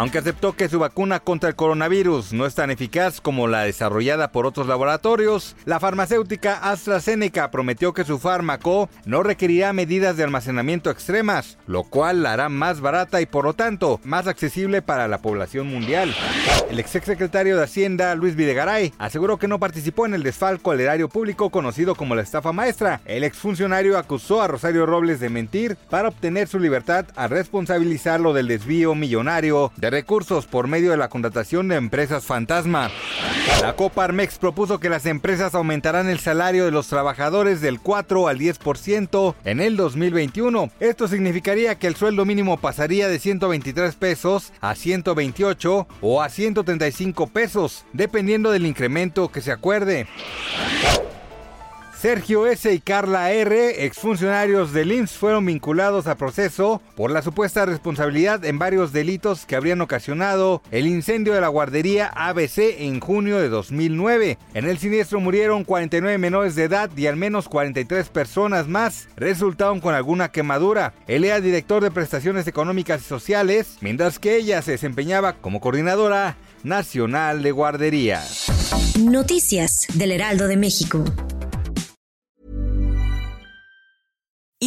Aunque aceptó que su vacuna contra el coronavirus no es tan eficaz como la desarrollada por otros laboratorios, la farmacéutica AstraZeneca prometió que su fármaco no requerirá medidas de almacenamiento extremas, lo cual la hará más barata y por lo tanto más accesible para la población mundial. El exsecretario de Hacienda, Luis Videgaray, aseguró que no participó en el desfalco al erario público conocido como la estafa maestra. El exfuncionario acusó a Rosario Robles de mentir para obtener su libertad al responsabilizarlo del desvío millonario recursos por medio de la contratación de empresas fantasma. La Coparmex propuso que las empresas aumentarán el salario de los trabajadores del 4 al 10% en el 2021. Esto significaría que el sueldo mínimo pasaría de 123 pesos a 128 o a 135 pesos, dependiendo del incremento que se acuerde. Sergio S. y Carla R., exfuncionarios del IMSS, fueron vinculados a proceso por la supuesta responsabilidad en varios delitos que habrían ocasionado el incendio de la guardería ABC en junio de 2009. En el siniestro murieron 49 menores de edad y al menos 43 personas más resultaron con alguna quemadura. Él era director de prestaciones económicas y sociales, mientras que ella se desempeñaba como coordinadora nacional de guarderías. Noticias del Heraldo de México.